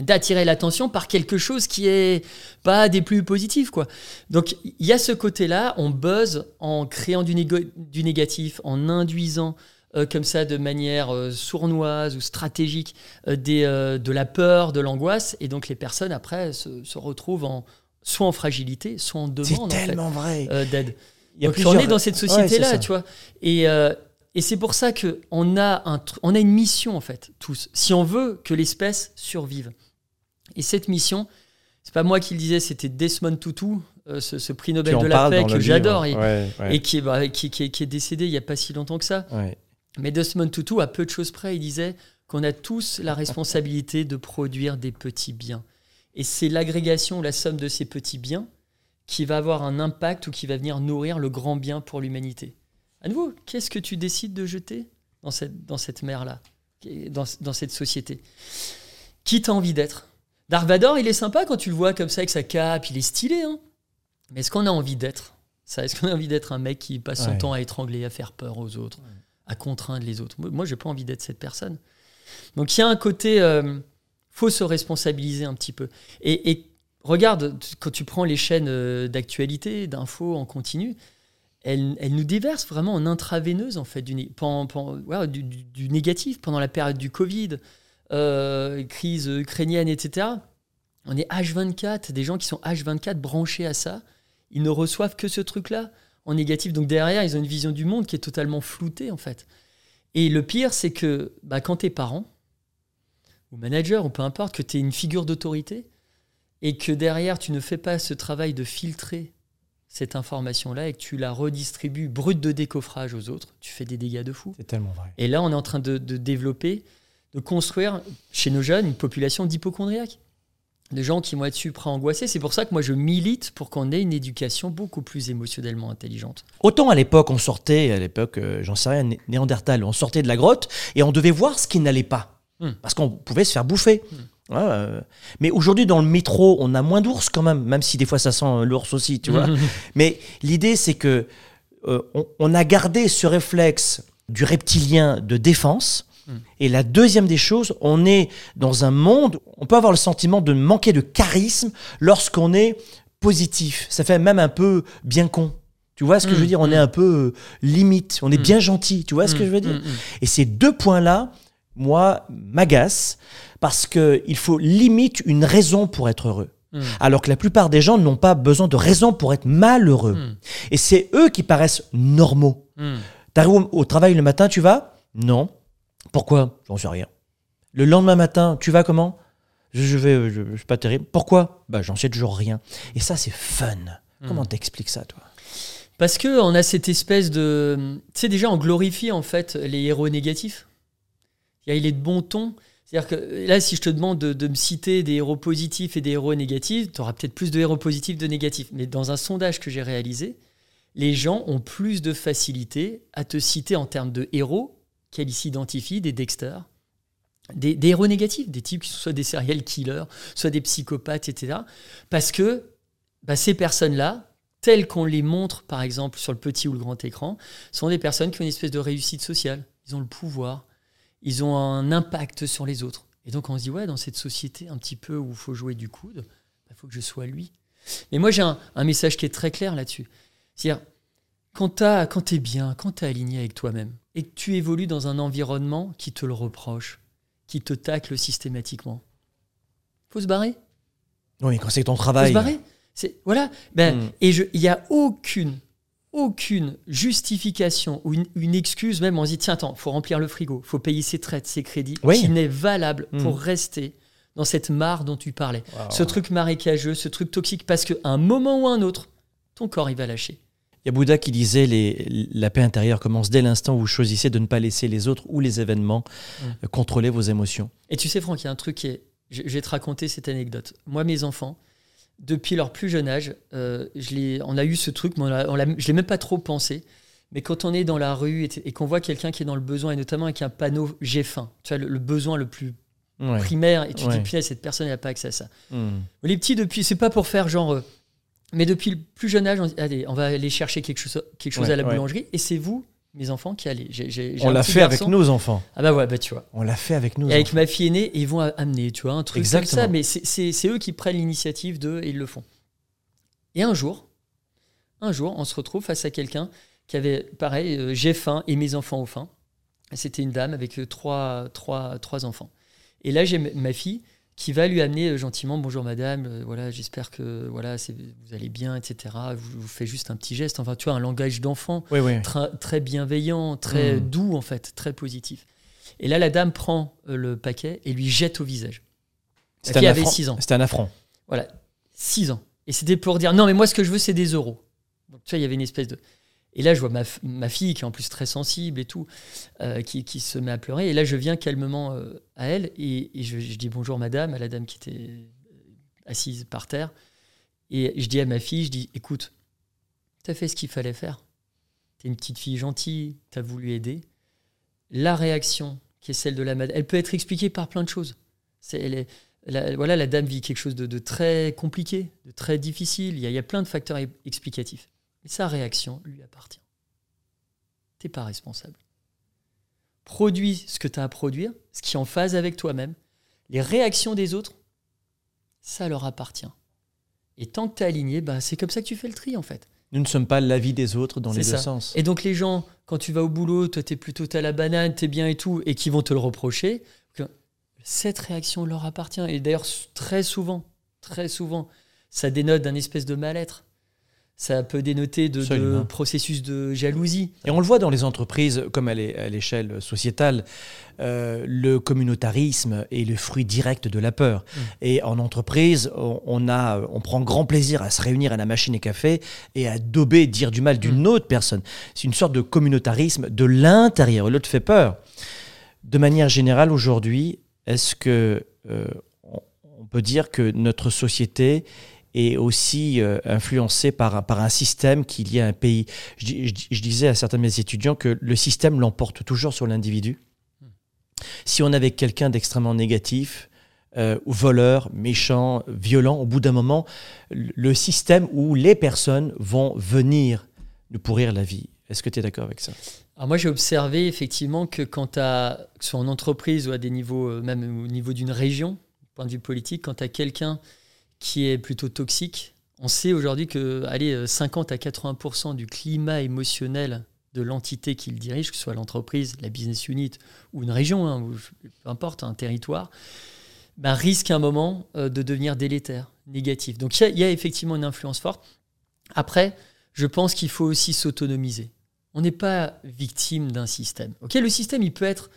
d'attirer l'attention par quelque chose qui est pas des plus positifs quoi. Donc il y a ce côté-là, on buzz en créant du, négatif, en induisant euh, comme ça de manière euh, sournoise ou stratégique euh, des, de la peur, de l'angoisse, et donc les personnes après se, se retrouvent en soit en fragilité, soit en demande en fait, tellement vrai. d'aide. Donc plusieurs- on est dans cette société-là, ça. tu vois. Et, et c'est pour ça que on a, un, on a une mission, en fait, tous. Si on veut que l'espèce survive. Et cette mission, c'est pas moi qui le disais, c'était Desmond Tutu, euh, ce, ce prix Nobel de la paix que j'adore et, livre. Ouais, ouais, et qui, est, bah, qui, qui est- qui est décédé il y a pas si longtemps que ça. ouais. Mais Desmond Tutu, à peu de choses près, il disait qu'on a tous la responsabilité de produire des petits biens. Et c'est l'agrégation, la somme de ces petits biens qui va avoir un impact ou qui va venir nourrir le grand bien pour l'humanité. À nouveau, qu'est-ce que tu décides de jeter dans cette, dans cette mer-là, dans, dans cette société? Qui t'as envie d'être? Dark Vador, il est sympa quand tu le vois comme ça avec sa cape, il est stylé. Hein Mais est-ce qu'on a envie d'être ça? Est-ce qu'on a envie d'être un mec qui passe son Ouais. temps à étrangler, à faire peur aux autres, à contraindre les autres? Moi, j'ai pas envie d'être cette personne. Donc il y a un côté, euh, faut se responsabiliser un petit peu. Et, et regarde, quand tu prends les chaînes euh, d'actualité, d'infos en continu, elles, elles nous déversent vraiment en intraveineuse en fait ouais, du- du négatif pendant la période du Covid, euh, crise ukrainienne, etc. On est H24, des gens qui sont H24 branchés à ça, ils ne reçoivent que ce truc-là en négatif. Donc derrière, ils ont une vision du monde qui est totalement floutée en fait. Et le pire, c'est que bah, quand t'es parent, ou manager, ou peu importe, que tu es une figure d'autorité, et que derrière, tu ne fais pas ce travail de filtrer cette information-là et que tu la redistribues brute de décoffrage aux autres, tu fais des dégâts de fou. C'est tellement vrai. Et là, on est en train de, de développer, de construire chez nos jeunes une population d'hypochondriaques. De gens qui vont être super angoissés. C'est pour ça que moi, je milite pour qu'on ait une éducation beaucoup plus émotionnellement intelligente. Autant à l'époque, on sortait, à l'époque, euh, j'en sais rien, Né- Néandertal, on sortait de la grotte et on devait voir ce qui n'allait pas. Hmm. Parce qu'on pouvait se faire bouffer. Ouais, euh, mais aujourd'hui, dans le métro, on a moins d'ours quand même, même si des fois ça sent euh, l'ours aussi, tu vois. *laughs* mais l'idée, c'est que euh, on, on a gardé ce réflexe du reptilien de défense. Et la deuxième des choses, on est dans un monde, on peut avoir le sentiment de manquer de charisme lorsqu'on est positif. Ça fait même un peu bien con. Tu vois ce que je veux dire? On est un peu euh, limite, on est bien gentil. Tu vois ce que je veux dire? Et ces deux points-là, moi, m'agacent parce qu'il faut limite une raison pour être heureux. Mm. Alors que la plupart des gens n'ont pas besoin de raison pour être malheureux. Mm. Et c'est eux qui paraissent normaux. Mm. T'arrives au, au travail le matin, tu vas? Non. Pourquoi? J'en sais rien. Le lendemain matin, tu vas comment? Je, vais, je, je suis pas terrible. Pourquoi? Bah, j'en sais toujours rien. Et ça, c'est fun. Comment t'expliques ça, toi? Parce que on a cette espèce de. Tu sais, déjà, on glorifie en fait les héros négatifs. Il est de bon ton. C'est-à-dire que là, si je te demande de, de me citer des héros positifs et des héros négatifs, tu auras peut-être plus de héros positifs que de négatifs. Mais dans un sondage que j'ai réalisé, les gens ont plus de facilité à te citer en termes de héros qu'elles s'identifient, des Dexter, des, héros négatifs, des types qui sont soit des serial killers, soit des psychopathes, etc. Parce que bah, ces personnes-là, telles qu'on les montre, par exemple, sur le petit ou le grand écran, sont des personnes qui ont une espèce de réussite sociale. Ils ont le pouvoir, ils ont un impact sur les autres. Et donc on se dit, ouais, dans cette société un petit peu où il faut jouer du coude, il faut que je sois lui. Mais moi j'ai un, un message qui est très clair là-dessus. C'est-à-dire, quand tu es bien, quand tu es aligné avec toi-même, et que tu évolues dans un environnement qui te le reproche, qui te tacle systématiquement, faut se barrer. Oui, mais quand c'est ton Faut travail. se barrer. C'est voilà. Ben, Mm. Et il n'y a aucune, aucune justification ou une, une excuse. Même on se dit tiens attends, faut remplir le frigo, faut payer ses traites, ses crédits, Oui. qui n'est valable Mm. pour rester dans cette mare dont tu parlais. Ce truc marécageux, ce truc toxique, parce qu'à un moment ou un autre, ton corps il va lâcher. Il y a Bouddha qui disait les, la paix intérieure commence dès l'instant où vous choisissez de ne pas laisser les autres ou les événements Mm. euh, contrôler vos émotions. Et tu sais, Franck, il y a un truc qui est. Je, je vais te raconter cette anecdote. Moi, mes enfants, depuis leur plus jeune âge, euh, je on a eu ce truc, mais on l'a- on l'a- je ne l'ai même pas trop pensé. Mais quand on est dans la rue et, et qu'on voit quelqu'un qui est dans le besoin, et notamment avec un panneau j'ai faim, tu vois, le, le besoin le plus Ouais. primaire, et tu te dis, putain, cette personne n'a pas accès à ça. Mm. Les petits, depuis, c'est pas pour faire genre. Mais depuis le plus jeune âge, on dit, allez, on va aller chercher quelque chose, quelque chose Ouais, à la boulangerie. Et c'est vous, mes enfants, qui allez. On l'a fait avec nos enfants. Ah bah ouais, bah tu vois. On l'a fait avec nos Et avec enfants. ma fille aînée, ils vont amener, tu vois, un truc Exactement. comme ça. Mais c'est- eux qui prennent l'initiative de et ils le font. Et un jour, un jour, on se retrouve face à quelqu'un qui avait, pareil, euh, j'ai faim et mes enfants ont faim. C'était une dame avec euh, trois, trois, trois enfants. Et là, j'ai ma fille qui va lui amener euh, gentiment bonjour madame, euh, voilà, j'espère que voilà, vous allez bien, etc. Vous, vous fait juste un petit geste, enfin, tu vois, un langage d'enfant Oui, oui. très, bienveillant, très Mm. doux en fait, très positif. Et là, la dame prend euh, le paquet et lui jette au visage. C'était un, avait affront. 6 ans. C'était un affront. Voilà, 6 ans. Et c'était pour dire non, mais moi, ce que je veux, c'est des euros. Donc, tu vois, il y avait une espèce de. Et là, je vois ma, fille, qui est en plus très sensible et tout, euh, qui, se met à pleurer. Et là, je viens calmement euh, à elle et, je, dis bonjour, madame, à la dame qui était euh, assise par terre. Et je dis à ma fille, je dis écoute, tu as fait ce qu'il fallait faire. Tu es une petite fille gentille, tu as voulu aider. La réaction, qui est celle de la madame, elle peut être expliquée par plein de choses. Voilà, la dame vit quelque chose de, très compliqué, de très difficile. Il y a, il y a plein de facteurs e- explicatifs. Et sa réaction lui appartient. T'es pas responsable. Produis ce que tu as à produire, ce qui est en phase avec toi-même. Les réactions des autres, ça leur appartient. Et tant que tu es aligné, bah, c'est comme ça que tu fais le tri en fait. Nous ne sommes pas l'avis des autres dans les deux sens. Et donc les gens, quand tu vas au boulot, toi t'es plutôt t'as la banane, t'es bien et tout, et qui vont te le reprocher, cette réaction leur appartient. Et d'ailleurs très souvent, très souvent, ça dénote d'un espèce de mal-être. Ça peut dénoter de, processus de jalousie. Et on le voit dans les entreprises, comme à l'é- à l'échelle sociétale, euh, le communautarisme est le fruit direct de la peur. Mm. Et en entreprise, on, on a, on prend grand plaisir à se réunir à la machine à café et à dober, dire du mal d'une autre personne. C'est une sorte de communautarisme de l'intérieur. L'autre fait peur. De manière générale, aujourd'hui, est-ce que euh, on peut dire que notre société est aussi euh, influencée par, par un système qui lié à un pays je, dis- je dis- je disais à certains de mes étudiants que le système l'emporte toujours sur l'individu. Si on avait quelqu'un d'extrêmement négatif, euh, voleur, méchant, violent, au bout d'un moment, le système ou les personnes vont venir nous pourrir la vie. Est-ce que tu es d'accord avec ça? Alors moi j'ai observé effectivement que quand tu as, que soit en entreprise ou à des niveaux, euh, même au niveau d'une région, point de vue politique, quand tu as quelqu'un qui est plutôt toxique, on sait aujourd'hui que allez, euh, 50 à 80% du climat émotionnel de l'entité qu'il dirige, que ce soit l'entreprise, la business unit ou une région, hein, ou peu importe, un territoire, ben, risque à un moment euh, de devenir délétère, négatif. Donc il y y, a effectivement une influence forte. Après, je pense qu'il faut aussi s'autonomiser. On n'est pas victime d'un système. Ok, le système, il peut être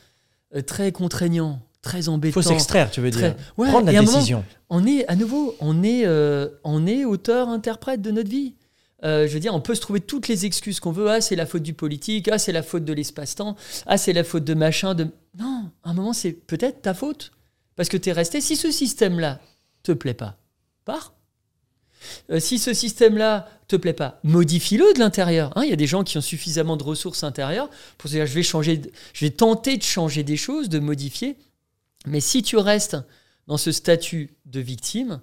euh, très contraignant, très Il embêtant. faut s'extraire, tu veux très- dire. Ouais, Prendre la moment, décision. on est à nouveau, on est, euh, on est auteur-interprète de notre vie. Euh, je veux dire, on peut se trouver toutes les excuses qu'on veut. Ah, c'est la faute du politique. Ah, c'est la faute de l'espace-temps. Ah, c'est la faute de machin. De... Non, à un moment, c'est peut-être ta faute. Parce que tu es resté. Si ce système-là te plaît pas, pars. Euh, si ce système-là te plaît pas, modifie-le de l'intérieur. Hein, Il y a des gens qui ont suffisamment de ressources intérieures pour se dire je vais changer, de- je vais tenter de changer des choses, de modifier. Mais si tu restes dans ce statut de victime,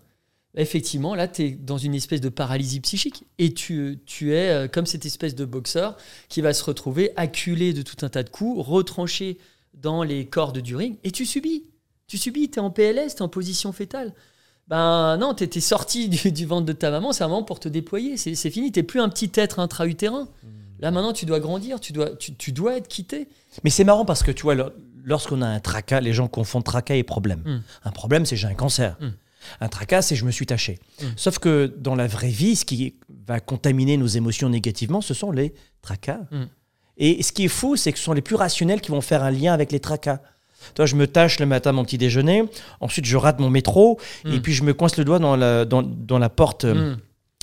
effectivement, là, tu es dans une espèce de paralysie psychique. Et tu, tu es euh, comme cette espèce de boxeur qui va se retrouver acculé de tout un tas de coups, retranché dans les cordes du ring, et tu subis. Tu subis, tu es en PLS, tu es en position fétale. Ben non, tu étais sorti du, du ventre de ta maman, c'est un moment pour te déployer. C'est fini, tu plus un petit être intra-utérin. Là, maintenant, tu dois grandir, tu dois, tu, tu dois être quitté. Mais c'est marrant parce que tu vois, lorsqu'on a un tracas, les gens confondent tracas et problème. Mm. Un problème, c'est j'ai un cancer. Mm. Un tracas, c'est je me suis taché. Mm. Sauf que dans la vraie vie, ce qui va contaminer nos émotions négativement, ce sont les tracas. Et ce qui est fou, c'est que ce sont les plus rationnels qui vont faire un lien avec les tracas. Toi, je me tâche le matin mon petit déjeuner, ensuite je rate mon métro, et puis je me coince le doigt dans la, dans, dans la porte euh,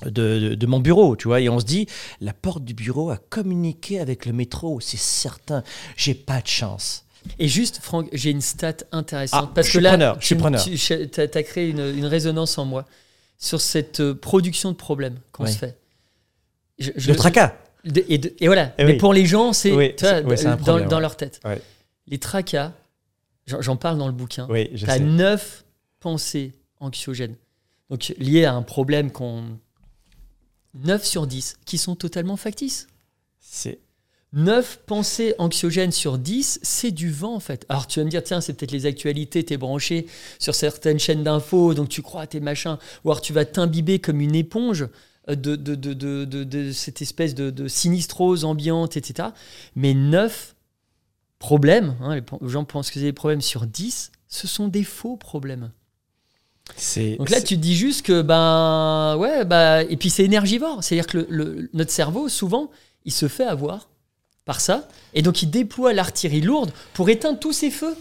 de, de- de mon bureau, tu vois, et on se dit, la porte du bureau a communiqué avec le métro, c'est certain, j'ai pas de chance. Et juste, Franck, j'ai une stat intéressante. Ah, parce je que suis là, preneur, je suis tu- preneur. Tu as, créé une, une résonance en moi sur cette euh, production de problèmes qu'on Oui. se fait. Je- je- Le tracas de- et, de- et voilà. Eh Mais oui. pour les gens, c'est Oui, dans, problème, dans ouais. leur tête. Ouais. Les tracas, j'en parle dans le bouquin, tu as neuf pensées anxiogènes. Donc liées à un problème qu'on 9 sur 10 qui sont totalement factices. C'est 9 pensées anxiogènes sur 10, c'est du vent en fait. Alors tu vas me dire, tiens, c'est peut-être les actualités, t'es branché sur certaines chaînes d'infos, donc tu crois à tes machins, ou alors tu vas t'imbiber comme une éponge euh, de, de, de, de, de- de cette espèce de, sinistrose ambiante, etc. Mais 9 problèmes, hein, les gens pensent que c'est des problèmes sur 10, ce sont des faux problèmes. Donc là, tu te dis juste que, ben, ouais, bah, et puis c'est énergivore. C'est-à-dire que le- le- notre cerveau, souvent, il se fait avoir par ça. Et donc, il déploie l'artillerie lourde pour éteindre tous ces feux.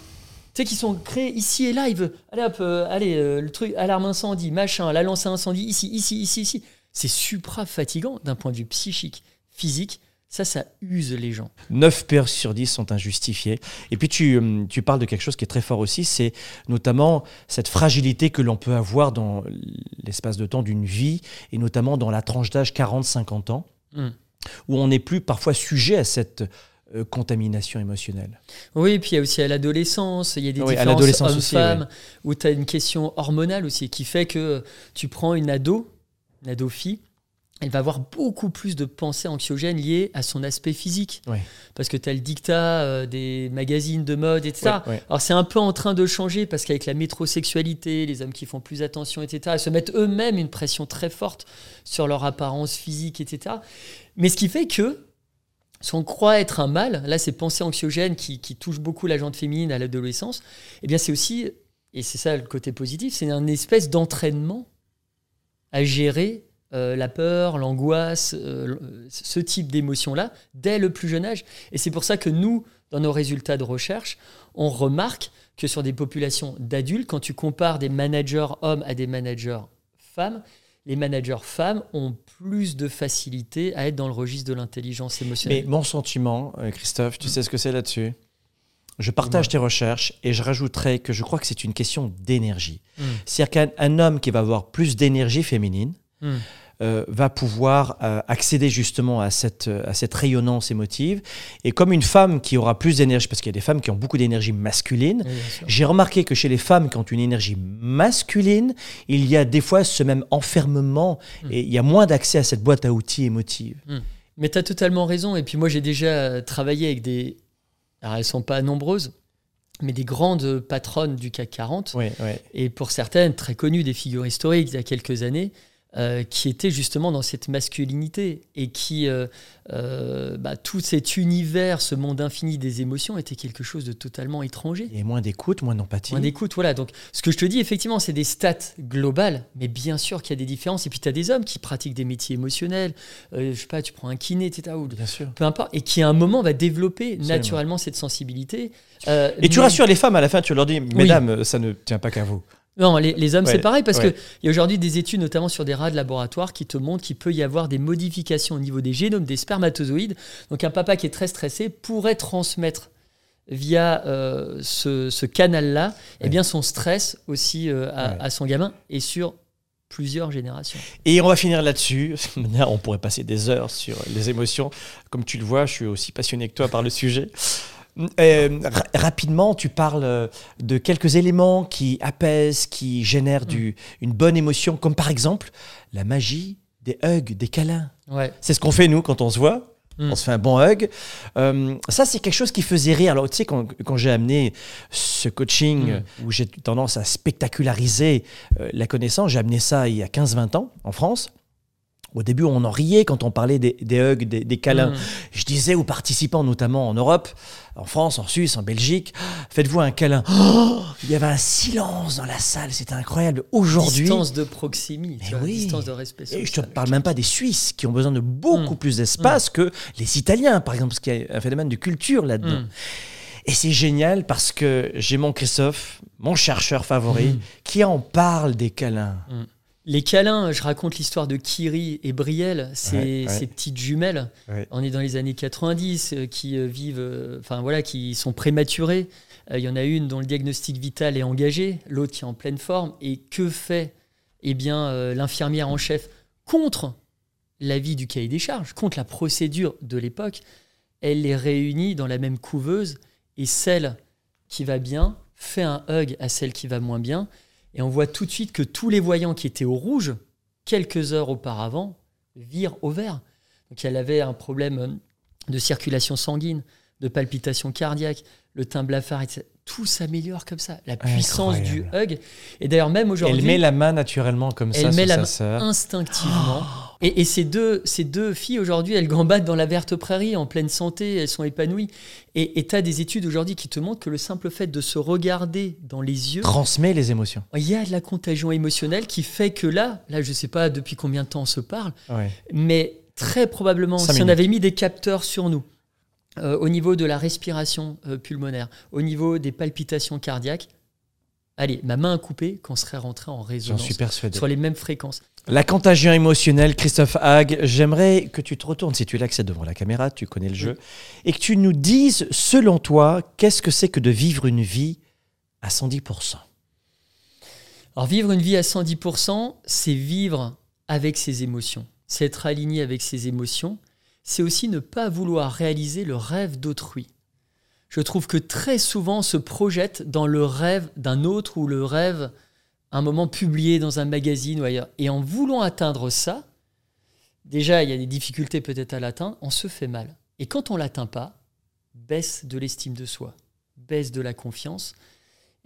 Tu sais, qui sont créés ici et là. Il veut, allez hop, euh, allez, euh, le truc, alarme incendie, machin, la lance à incendie, ici, ici, ici, ici. C'est supra fatigant d'un point de vue psychique, physique. Ça, ça use les gens. 9 peurs sur 10 sont injustifiées. Et puis tu, hum, tu parles de quelque chose qui est très fort aussi, c'est notamment cette fragilité que l'on peut avoir dans l'espace de temps d'une vie, et notamment dans la tranche d'âge 40-50 ans, Mm. Où on n'est plus parfois sujet à cette euh, contamination émotionnelle. Oui, puis il y a aussi à l'adolescence, il y a des Oui, différences hommes-femmes, où tu as une question hormonale aussi, qui fait que tu prends une ado, une ado-fille, elle va avoir beaucoup plus de pensées anxiogènes liées à son aspect physique. Ouais. Parce que tu as le dictat euh, des magazines de mode, etc. Ouais, ouais. Alors c'est un peu en train de changer, parce qu'avec la métrosexualité, les hommes qui font plus attention, etc., ils se mettent eux-mêmes une pression très forte sur leur apparence physique, etc. Mais ce qui fait que, si on croit être un mal, là, ces pensées anxiogènes qui, qui touchent beaucoup la jante féminine à l'adolescence, eh bien, c'est aussi, et c'est ça le côté positif, c'est un espèce d'entraînement à gérer euh, la peur, l'angoisse, euh, ce type d'émotions-là, dès le plus jeune âge. Et c'est pour ça que nous, dans nos résultats de recherche, on remarque que sur des populations d'adultes, quand tu compares des managers hommes à des managers femmes, les managers femmes ont plus de facilité à être dans le registre de l'intelligence Mais émotionnelle. mon sentiment, euh, Christophe, tu sais ce que c'est là-dessus? Je partage tes recherches et je rajouterais que je crois que c'est une question d'énergie. Mm. C'est-à-dire qu'un un homme qui va avoir plus d'énergie féminine Mm. Euh, va pouvoir euh, accéder justement à cette, euh, à cette rayonnance émotive. Et comme une femme qui aura plus d'énergie, parce qu'il y a des femmes qui ont beaucoup d'énergie masculine, Oui, j'ai remarqué que chez les femmes qui ont une énergie masculine, il y a des fois ce même enfermement Mm. et il y a moins d'accès à cette boîte à outils émotive. Mais tu as totalement raison. Et puis moi, j'ai déjà travaillé avec des... Alors, elles sont pas nombreuses, mais des grandes patronnes du CAC 40. Oui, oui. et pour certaines très connues, des figures historiques il y a quelques années, euh, qui étaient justement dans cette masculinité et qui, euh, euh, bah, tout cet univers, ce monde infini des émotions était quelque chose de totalement étranger. A moins d'écoute, moins d'empathie. Point d'écoute, voilà. Donc, ce que je te dis, effectivement, c'est des stats globales, mais bien sûr qu'il y a des différences. Et puis, tu as des hommes qui pratiquent des métiers émotionnels. Je sais pas, tu prends un kiné, etc. Ou Bien sûr. peu importe, et qui à un moment va développer Absolument. naturellement cette sensibilité. Et tu rassures les femmes à la fin, tu leur dis, mesdames, ça ne tient pas qu'à vous. Non, les, les hommes, Ouais, c'est pareil, parce ouais. qu'il y a aujourd'hui des études, notamment sur des rats de laboratoire, qui te montrent qu'il peut y avoir des modifications au niveau des génomes des spermatozoïdes. Donc, un papa qui est très stressé pourrait transmettre via euh, ce, ce canal-là eh bien, son stress aussi euh, à, son gamin et sur plusieurs générations. Et on va finir là-dessus. *laughs* On pourrait passer des heures sur les émotions. Comme tu le vois, je suis aussi passionné que toi par le sujet. Euh, ra- rapidement, tu parles euh, de quelques éléments qui apaisent, qui génèrent du, une bonne émotion, comme par exemple la magie des hugs, des câlins. Ouais. C'est ce qu'on fait nous quand on se voit. Mm. On se fait un bon hug. Euh, ça, c'est quelque chose qui faisait rire. Alors, tu sais, quand, quand j'ai amené ce coaching Mm. où j'ai tendance à spectaculariser euh, la connaissance, j'ai amené ça il y a 15-20 ans en France. Au début, on en riait quand on parlait des, des hugs, des, des câlins. Mm. Je disais aux participants, notamment en Europe, en France, en Suisse, en Belgique, faites-vous un câlin. Oh, *gasps* il y avait un silence dans la salle, c'était incroyable. Aujourd'hui, Distance de proximité, oui. distance de respect. et je te parle même pas des Suisses qui ont besoin de beaucoup Mm. plus d'espace que les Italiens, par exemple, parce qu'il y a un phénomène de culture là-dedans. Et c'est génial parce que j'ai mon Christophe, mon chercheur favori, qui en parle des câlins. Les câlins, je raconte l'histoire de Kiri et Brielle, ces, Ouais, ouais. ces petites jumelles. Ouais. On est dans les années 90, euh, qui euh, vivent, euh, enfin voilà, qui sont prématurées. Il y en a une dont le diagnostic vital est engagé, l'autre qui est en pleine forme. Et que fait eh bien l'infirmière en chef contre l'avis du cahier des charges, contre la procédure de l'époque? Elle les réunit dans la même couveuse et celle qui va bien fait un hug à celle qui va moins bien. Et on voit tout de suite que tous les voyants qui étaient au rouge, quelques heures auparavant, vire au vert. Donc elle avait un problème euh, de circulation sanguine, de palpitation cardiaque, le teint blafard, etc. Tout s'améliore comme ça. La puissance du hug. Et d'ailleurs, même aujourd'hui. Elle met la main naturellement comme ça Elle met sur la sa main sœur. instinctivement. Et, et ces, deux, ces deux filles, aujourd'hui, elles gambadent dans la verte prairie, en pleine santé, elles sont épanouies. Et tu as des études aujourd'hui qui te montrent que le simple fait de se regarder dans les yeux, Transmet les émotions. il y a de la contagion émotionnelle qui fait que là, là, je sais pas depuis combien de temps on se parle, Ouais. mais très probablement, si on avait mis des capteurs sur nous, euh, au niveau de la respiration euh, pulmonaire, au niveau des palpitations cardiaques, allez, ma main coupée, qu'on serait rentré en J'en résonance suis persuadé. sur les mêmes fréquences. La contagion émotionnelle, Christophe Hague, j'aimerais que tu te retournes, si tu c'est devant la caméra, tu connais le jeu, et que tu nous dises, selon toi, qu'est-ce que c'est que de vivre une vie à 110% Alors vivre une vie à 110%, c'est vivre avec ses émotions, c'est être aligné avec ses émotions, c'est aussi ne pas vouloir réaliser le rêve d'autrui. Je trouve que très souvent on se projette dans le rêve d'un autre ou le rêve un moment publié dans un magazine ou ailleurs. Et en voulant atteindre ça, déjà il y a des difficultés peut-être à l'atteindre, on se fait mal. Et quand on l'atteint pas, baisse de l'estime de soi, baisse de la confiance.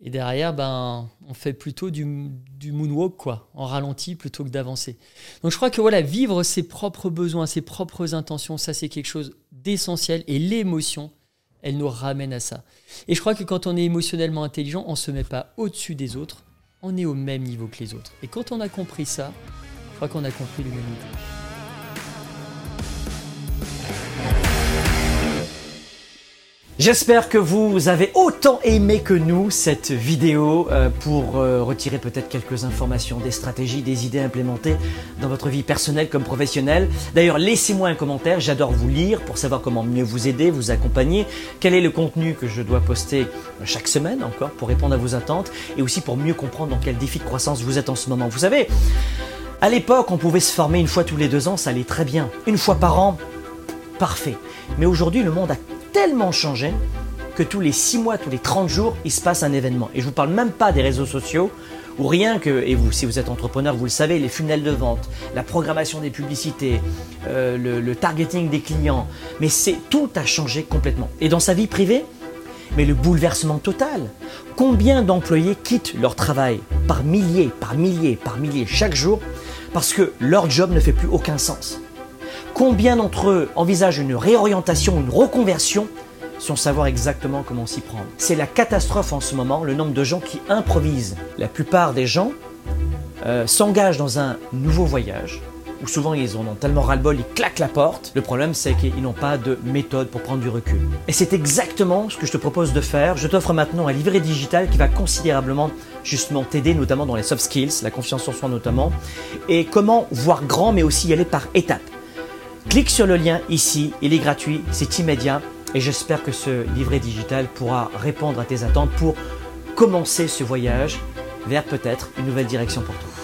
Et derrière, ben, on fait plutôt du, du moonwalk, quoi, en ralenti plutôt que d'avancer. Donc je crois que voilà, vivre ses propres besoins, ses propres intentions, ça c'est quelque chose d'essentiel. Et l'émotion, elle nous ramène à ça. Et je crois que quand on est émotionnellement intelligent, on ne se met pas au-dessus des autres, on est au même niveau que les autres. Et quand on a compris ça, je crois qu'on a compris l'humanité. J'espère que vous avez autant aimé que nous cette vidéo euh, pour euh, retirer peut-être quelques informations, des stratégies, des idées implémentées dans votre vie personnelle comme professionnelle. D'ailleurs, laissez-moi un commentaire, j'adore vous lire pour savoir comment mieux vous aider, vous accompagner, quel est le contenu que je dois poster chaque semaine encore pour répondre à vos attentes et aussi pour mieux comprendre dans quel défi de croissance vous êtes en ce moment. Vous savez, à l'époque, on pouvait se former une fois tous les deux ans, ça allait très bien. Une fois par an, parfait. Mais aujourd'hui, le monde a tellement changé que tous les 6 mois, tous les 30 jours, il se passe un événement. Et je vous parle même pas des réseaux sociaux ou rien que, et vous, si vous êtes entrepreneur, vous le savez, les funnels de vente, la programmation des publicités, euh, le, le targeting des clients. Mais c'est tout a changé complètement. Et dans sa vie privée, mais le bouleversement total. Combien d'employés quittent leur travail par milliers, par milliers, par milliers chaque jour parce que leur job ne fait plus aucun sens? Combien d'entre eux envisagent une réorientation, une reconversion sans savoir exactement comment s'y prendre? C'est la catastrophe en ce moment, le nombre de gens qui improvisent. La plupart des gens euh, s'engagent dans un nouveau voyage, où souvent ils en ont tellement ras-le-bol, ils claquent la porte. Le problème, c'est qu'ils n'ont pas de méthode pour prendre du recul. Et c'est exactement ce que je te propose de faire. Je t'offre maintenant un livret digital qui va considérablement justement t'aider, notamment dans les soft skills, la confiance en soi notamment, et comment voir grand, mais aussi y aller par étapes. Clique sur le lien ici, il est gratuit, c'est immédiat, et j'espère que ce livret digital pourra répondre à tes attentes pour commencer ce voyage vers peut-être une nouvelle direction pour toi.